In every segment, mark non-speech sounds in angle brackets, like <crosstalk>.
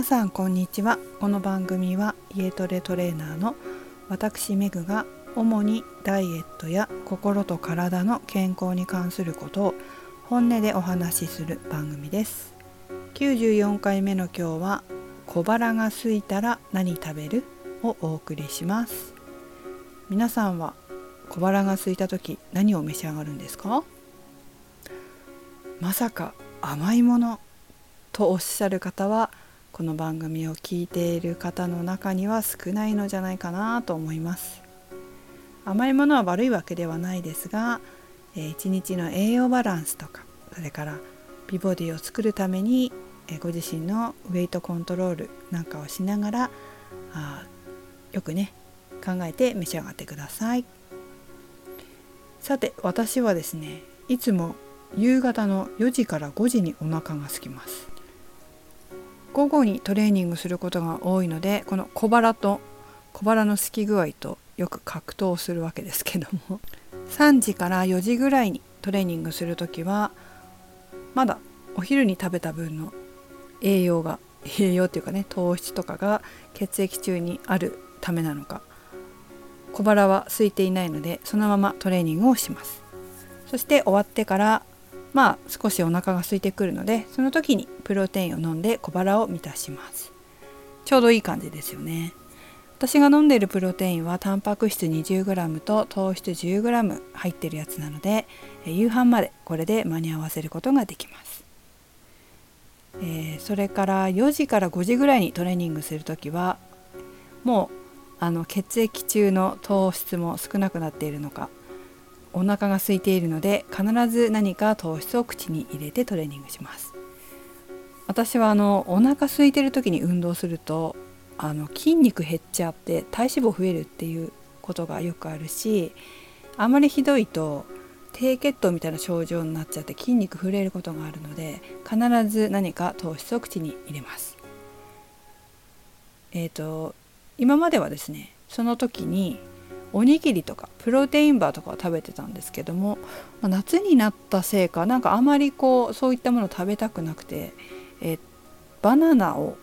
皆さんこんにちは。この番組は家トレトレーナーの私メグが主にダイエットや心と体の健康に関することを本音でお話しする番組です。94回目の今日は小腹が空いたら何食べる？をお送りします。皆さんは小腹が空いた時何を召し上がるんですか？まさか甘いものとおっしゃる方はこの番組を聞いている方の中には少ないのじゃないかなと思います。甘いものは悪いわけではないですが、一日の栄養バランスとかそれから美ボディを作るために、ご自身のウェイトコントロールなんかをしながらあよくね考えて召し上がってください。さて私はですねいつも夕方の4時から5時にお腹が空きます。午後にトレーニングすることが多いのでこの小腹と小腹の空き具合とよく格闘するわけですけども <laughs> 3時から4時ぐらいにトレーニングする時はまだお昼に食べた分の栄養が <laughs> 栄養っていうかね糖質とかが血液中にあるためなのか小腹は空いていないのでそのままトレーニングをします。そして終わってからまあ少しお腹が空いてくるのでその時にプロテインを飲んで小腹を満たします。ちょうどいい感じですよね。私が飲んでいるプロテインはタンパク質 20g と糖質 10g 入ってるやつなので夕飯までこれで間に合わせることができます、えー、それから4時から5時ぐらいにトレーニングする時はもうあの血液中の糖質も少なくなっているのかお腹が空いているので必ず何か糖質を口に入れてトレーニングします私はあのお腹空いてる時に運動するとあの筋肉減っちゃって体脂肪増えるっていうことがよくあるしあまりひどいと低血糖みたいな症状になっちゃって筋肉震えることがあるので必ず何か糖質を口に入れます。えーと今まではですねその時におにぎりとかプロテインバーとかを食べてたんですけども、まあ、夏になったせいかなんかあまりこうそういったもの食べたくなくて、えバナナを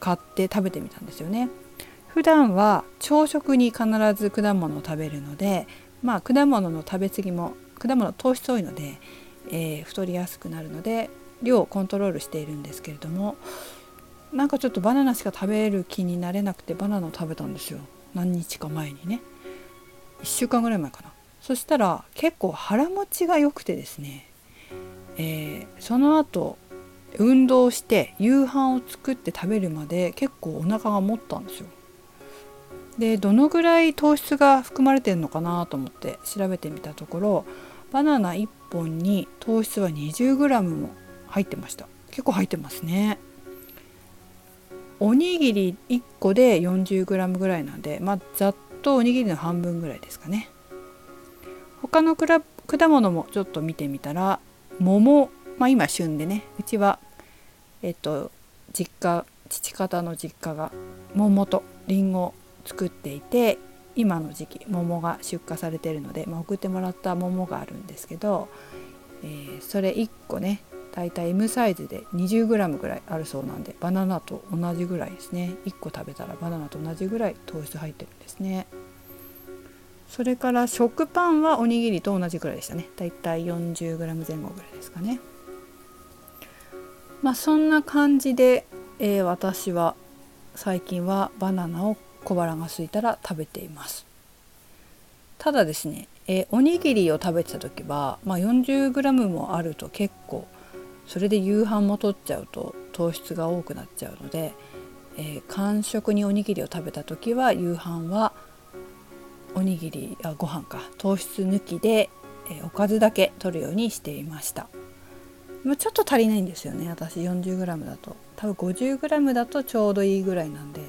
買って食べてみたんですよね。普段は朝食に必ず果物を食べるので、まあ、果物の食べ過ぎも果物糖質多いので、えー、太りやすくなるので量をコントロールしているんですけれどもなんかちょっとバナナしか食べる気になれなくてバナナを食べたんですよ何日か前にね。1週間ぐらい前かな。そしたら結構腹持ちが良くてですね、えー、その後運動して夕飯を作って食べるまで結構お腹が持ったんですよ。でどのぐらい糖質が含まれてるのかなと思って調べてみたところバナナ1本に糖質は 20g も入ってました。結構入ってますね。おにぎり1個で 40g ぐらいなんでまあざっとおにぎりの半分ぐらいですかね。他の果物もちょっと見てみたら桃まあ今旬でねうちはえっと実家父方の実家が桃とりんごを作っていて今の時期桃が出荷されてるので、まあ、送ってもらった桃があるんですけど、えー、それ1個ねだいたい M サイズで 20g ぐらいあるそうなんでバナナと同じぐらいですね。1個食べたらバナナと同じぐらい糖質入ってるんですね。それから食パンはおにぎりと同じぐらいでしたね。だいたい 40g 前後ぐらいですかね。まあそんな感じで、えー、私は最近はバナナを小腹が空いたら食べています。ただですね、えー、おにぎりを食べてた時は、まあ、40g もあると結構それで夕飯も取っちゃうと糖質が多くなっちゃうので、えー、間食におにぎりを食べた時は夕飯はにぎりあご飯か。糖質抜きで、え、おかずだけ取るようにしていました。ちょっと足りないんですよね。私 40g だと。多分 50g だとちょうどいいぐらいなんで、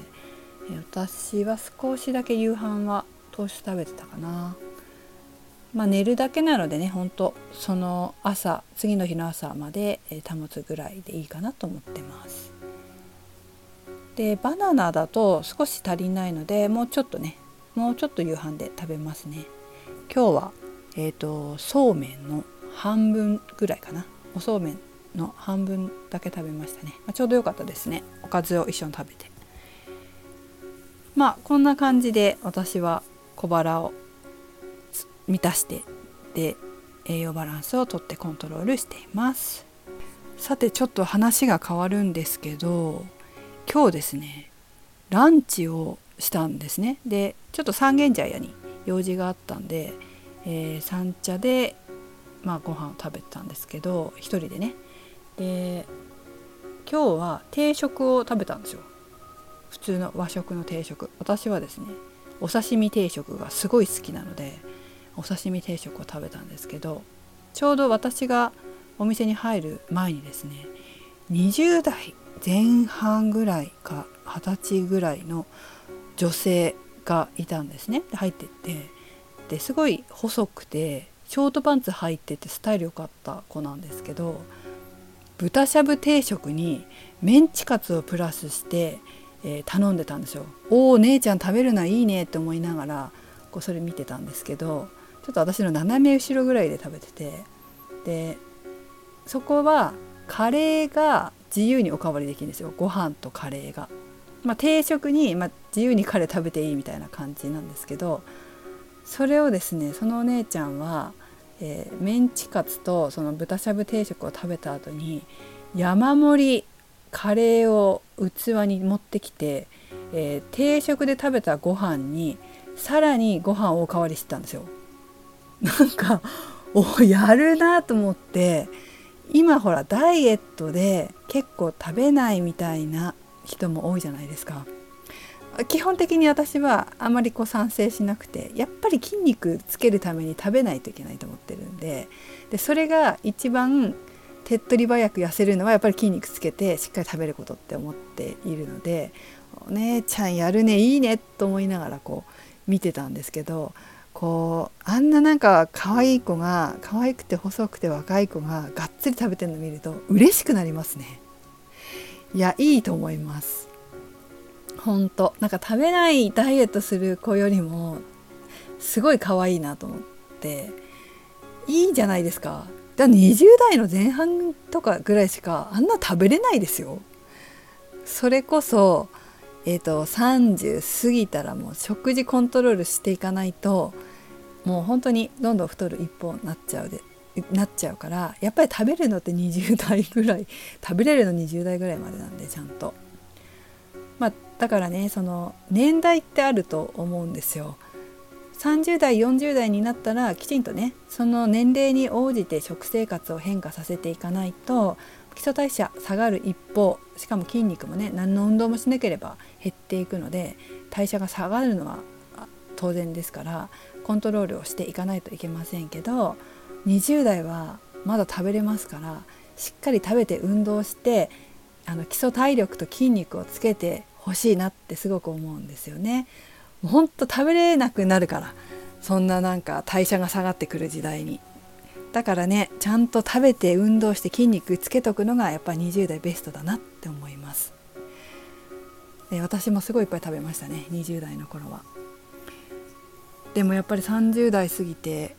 え、私は少しだけ夕飯は糖質食べてたかな。まあ、寝るだけなのでねほんとその朝次の日の朝まで保つぐらいでいいかなと思ってます。でバナナだと少し足りないのでもうちょっとねもうちょっと夕飯で食べますね。今日は、えーと、そうめんの半分ぐらいかな。おそうめんの半分だけ食べましたね、まあ、ちょうど良かったですね。おかずを一緒に食べて。まあこんな感じで私は小腹を満たしてで栄養バランスをとってコントロールしています。さてちょっと話が変わるんですけど今日ですねランチをしたんですね。でちょっと三軒茶屋に用事があったんで、えー、三茶でまあご飯を食べてたんですけど一人でね。で今日は定食を食べたんですよ。普通の和食の定食。私はですねお刺身定食がすごい好きなのでお刺身定食を食べたんですけどちょうど私がお店に入る前にですね20代前半ぐらいか20歳ぐらいの女性がいたんですね入ってってですごい細くてショートパンツ履いててスタイル良かった子なんですけど豚しゃぶ定食にメンチカツをプラスして、えー、頼んでたんですよ。おお姉ちゃん食べるないいねって思いながらこうそれ見てたんですけどちょっと私の斜め後ろぐらいで食べててでそこはカレーが自由におかわりできるんですよご飯とカレーが。まあ、定食に、まあ、自由にカレー食べていいみたいな感じなんですけどそれをですねそのお姉ちゃんは、えー、メンチカツとその豚しゃぶ定食を食べた後に山盛りカレーを器に持ってきて、えー、定食で食べたご飯にさらにご飯をおかわりしてたんですよ。なんかおやるなと思って今ほらダイエットで結構食べないみたいな人も多いじゃないですか。基本的に私はあまりこう賛成しなくてやっぱり筋肉つけるために食べないといけないと思ってるんででそれが一番手っ取り早く痩せるのはやっぱり筋肉つけてしっかり食べることって思っているのでお姉ちゃんやるねいいねと思いながらこう見てたんですけどこうあんななんか可愛い子が可愛くて細くて若い子ががっつり食べてるの見ると嬉しくなりますねいやいいと思います。ほんとなんか食べないダイエットする子よりもすごい可愛いなと思って。いいじゃないですか。だ20代の前半とかぐらいしかあんな食べれないですよ。それこそえーと、30過ぎたらもう食事コントロールしていかないともう本当にどんどん太る一方になっちゃうで。なっちゃうからやっぱり食べるのって20代ぐらい <laughs> 食べれるの20代ぐらいまでなんでちゃんと。まあ、だからねその年代ってあると思うんですよ。30代40代になったらきちんとねその年齢に応じて食生活を変化させていかないと基礎代謝下がる一方しかも筋肉もね何の運動もしなければ減っていくので代謝が下がるのは当然ですからコントロールをしていかないといけませんけど20代はまだ食べれますからしっかり食べて運動してあの基礎体力と筋肉をつけてほしいなってすごく思うんですよね。ほんと食べれなくなるからそんななんか代謝が下がってくる時代に。だからねちゃんと食べて運動して筋肉つけとくのがやっぱ20代ベストだなって思います。で私もすごいいっぱい食べましたね20代の頃は。でもやっぱり30代過ぎて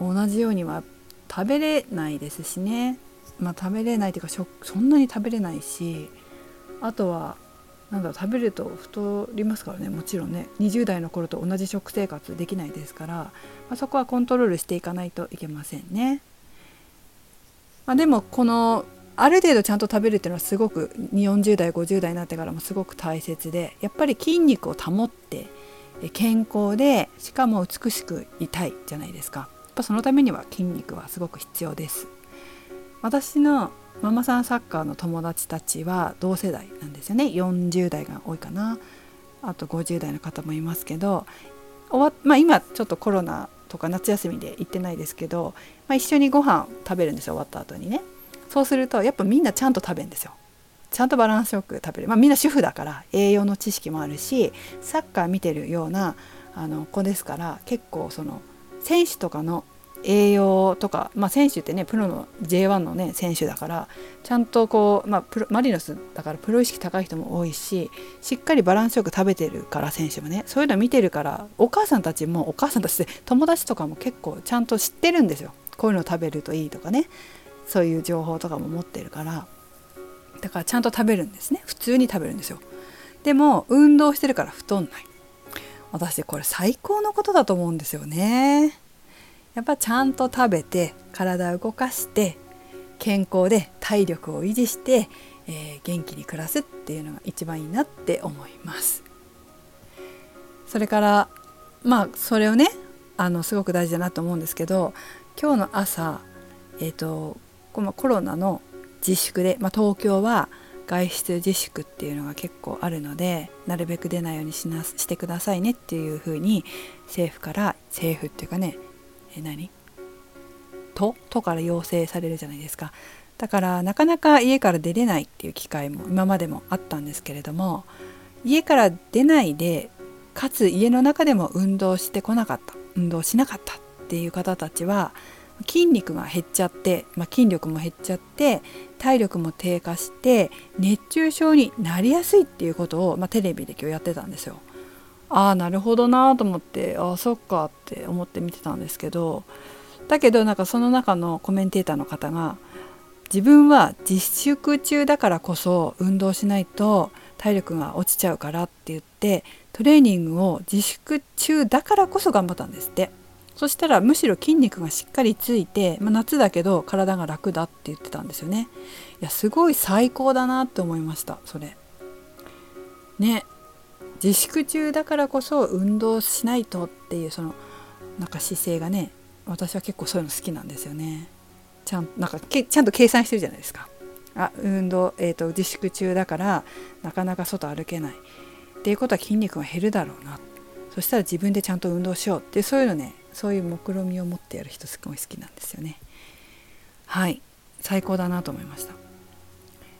同じようには食べれないですしね。まあ食べれないというかそんなに食べれないしあとはなんだ食べると太りますからね。もちろんね。20代の頃と同じ食生活できないですから、まあ、そこはコントロールしていかないといけませんね。まあ、でもこのある程度ちゃんと食べるっていうのはすごく40代50代になってからもすごく大切でやっぱり筋肉を保って健康でしかも美しくいたいじゃないですか。ぱそのためには筋肉はすごく必要です。私のママさんサッカーの友達たちは同世代なんですよね。40代が多いかな。あと50代の方もいますけど終わ、まあ、今ちょっとコロナとか夏休みで行ってないですけど、まあ、一緒にご飯食べるんですよ。終わった後にね。そうするとやっぱみんなちゃんと食べるんですよ。ちゃんとバランスよく食べる、まあ、みんな主婦だから栄養の知識もあるしサッカー見てるようなあの子ですから結構その選手とかの栄養とか、まあ、選手ってねプロの J1 のね選手だからちゃんとこう、まあ、プロマリノスだからプロ意識高い人も多いししっかりバランスよく食べてるから選手もねそういうの見てるからお母さんたちもお母さんたちで友達とかも結構ちゃんと知ってるんですよ。こういうの食べるといいとかね。そういう情報とかも持ってるから。だからちゃんと食べるんですね。普通に食べるんですよ。でも運動してるから太んない。私これ最高のことだと思うんですよね。やっぱちゃんと食べて体を動かして健康で体力を維持して、えー、元気に暮らすっていうのが一番いいなって思います。それからまあそれをねあのすごく大事だなと思うんですけど今日の朝えっ、ー、とこのコロナの自粛で、まあ、東京は外出自粛っていうのが結構あるのでなるべく出ないようにしなしてくださいねっていうふうに政府から政府っていうかねえ何？都都から要請されるじゃないですか。だからなかなか家から出れないっていう機会も今までもあったんですけれども家から出ないでかつ家の中でも運動してこなかった運動しなかったっていう方たちは筋肉が減っちゃって、まあ、筋力も減っちゃって体力も低下して熱中症になりやすいっていうことを、まあ、テレビで今日やってたんですよ。ああなるほどなと思ってああそっかって思って見てたんですけどだけどなんかその中のコメンテーターの方が自分は自粛中だからこそ運動しないと体力が落ちちゃうからって言ってトレーニングを自粛中だからこそ頑張ったんですってそしたらむしろ筋肉がしっかりついて、まあ、夏だけど体が楽だって言ってたんですよね。いやすごい最高だなって思いましたそれ。ね。自粛中だからこそ運動しないとっていうそのなんか姿勢がね私は結構そういうの好きなんですよね。ちゃんなんかけちゃんと計算してるじゃないですか。あ運動、えーと、自粛中だからなかなか外歩けない。っていうことは筋肉が減るだろうな。そしたら自分でちゃんと運動しようってそういうのねそういう目論みを持ってやる人すごい好きなんですよね。はい。最高だなと思いました。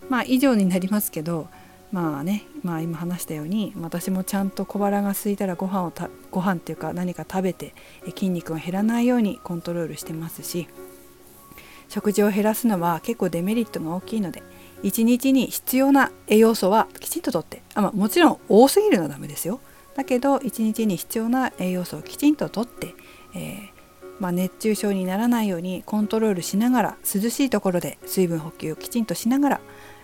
まあ以上になりますけどまあね、まあ、今話したように私もちゃんと小腹が空いたらご飯をたご飯っていうか何か食べて筋肉が減らないようにコントロールしてますし食事を減らすのは結構デメリットが大きいので1日に必要な栄養素はきちんととってあ、まあ、もちろん多すぎるのはダメですよ。だけど1日に必要な栄養素をきちんととって、えー、まあ、熱中症にならないようにコントロールしながら涼しいところで水分補給をきちんとしながら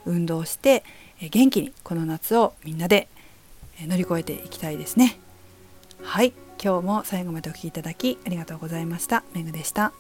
運動して元気にこの夏をみんなで乗り越えていきたいですね。はい。今日も最後までお聴きいただきありがとうございました。めぐでした。